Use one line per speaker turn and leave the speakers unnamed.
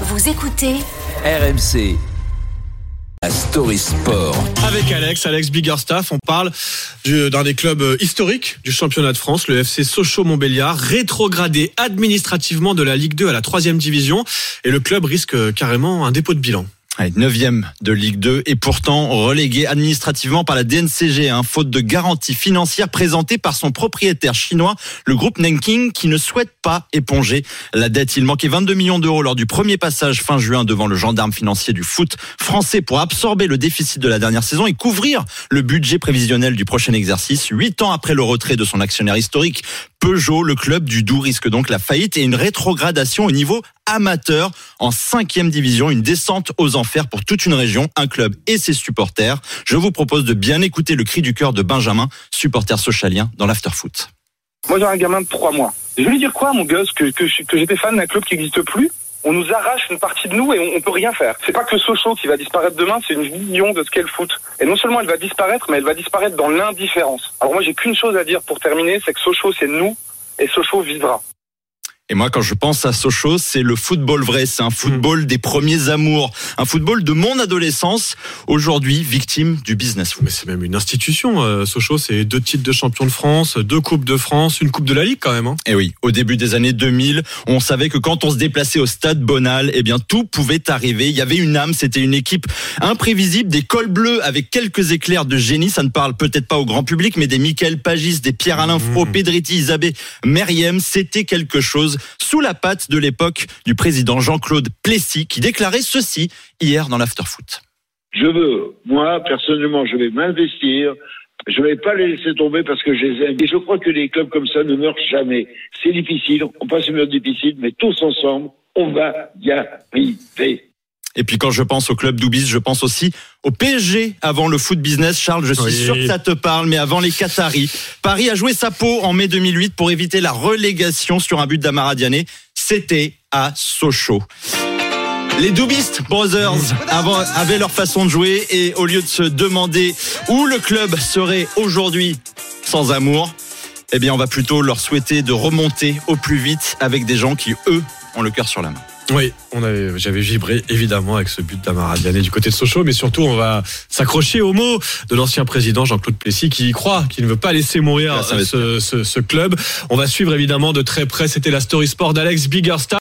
Vous écoutez
RMC. La Story Sport.
Avec Alex, Alex Biggerstaff, on parle du- d'un des clubs euh, historiques du championnat de France, le FC Sochaux-Montbéliard, rétrogradé administrativement de la Ligue 2 à la 3 division. Et le club risque euh, carrément un dépôt de bilan.
Allez, neuvième de Ligue 2 et pourtant relégué administrativement par la DNCG, hein, faute de garantie financière présentée par son propriétaire chinois, le groupe Nanking, qui ne souhaite pas éponger la dette. Il manquait 22 millions d'euros lors du premier passage fin juin devant le gendarme financier du foot français pour absorber le déficit de la dernière saison et couvrir le budget prévisionnel du prochain exercice. Huit ans après le retrait de son actionnaire historique, Peugeot, le club du Doubs risque donc la faillite et une rétrogradation au niveau amateur en cinquième division, une descente aux enfers pour toute une région, un club et ses supporters. Je vous propose de bien écouter le cri du cœur de Benjamin, supporter socialien dans l'afterfoot.
Moi, j'ai un gamin de trois mois. Je lui dire quoi, mon gosse, que j'étais fan d'un club qui n'existe plus On nous arrache une partie de nous et on, peut rien faire. C'est pas que Sochaux qui va disparaître demain, c'est une vision de ce qu'est le foot. Et non seulement elle va disparaître, mais elle va disparaître dans l'indifférence. Alors moi, j'ai qu'une chose à dire pour terminer, c'est que Sochaux, c'est nous, et Sochaux vivra.
Et moi, quand je pense à Sochaux, c'est le football vrai. C'est un football des premiers amours. Un football de mon adolescence, aujourd'hui victime du business.
Mais c'est même une institution. euh, Sochaux, c'est deux titres de champion de France, deux coupes de France, une coupe de la Ligue quand même. hein.
Et oui, au début des années 2000, on savait que quand on se déplaçait au stade Bonal, eh bien tout pouvait arriver. Il y avait une âme, c'était une équipe imprévisible, des cols bleus avec quelques éclairs de génie. Ça ne parle peut-être pas au grand public, mais des Michael Pagis, des Pierre-Alain Fro, Pedretti, Isabé, Meriem, c'était quelque chose sous la patte de l'époque du président Jean-Claude Plessis qui déclarait ceci hier dans l'afterfoot.
Je veux, moi, personnellement, je vais m'investir. Je vais pas les laisser tomber parce que je les aime. Et je crois que les clubs comme ça ne meurent jamais. C'est difficile, on passe une période difficile, mais tous ensemble, on va y arriver.
Et puis quand je pense au club d'Oubis, je pense aussi au PSG avant le foot business. Charles, je suis
Oui.
sûr que ça te parle, mais avant les Qataris. Paris a joué sa peau en mai 2008 pour éviter la relégation sur un but d'Amara Diané. C'était à Sochaux. Les Doubist Brothers avaient leur façon de jouer et au lieu de se demander où le club serait aujourd'hui sans amour, eh bien on va plutôt leur souhaiter de remonter au plus vite avec des gens qui, eux, ont le cœur sur la main.
Oui, on avait, j'avais vibré évidemment avec ce but d'Amara Diané du côté de Sochaux, mais surtout on va s'accrocher aux mots de l'ancien président Jean-Claude Plessis qui y croit, qui ne veut pas laisser mourir
Ah,
ce, ce- ce club. On va suivre évidemment de très près. C'était la Story Sport d'Alex Biggerstaff.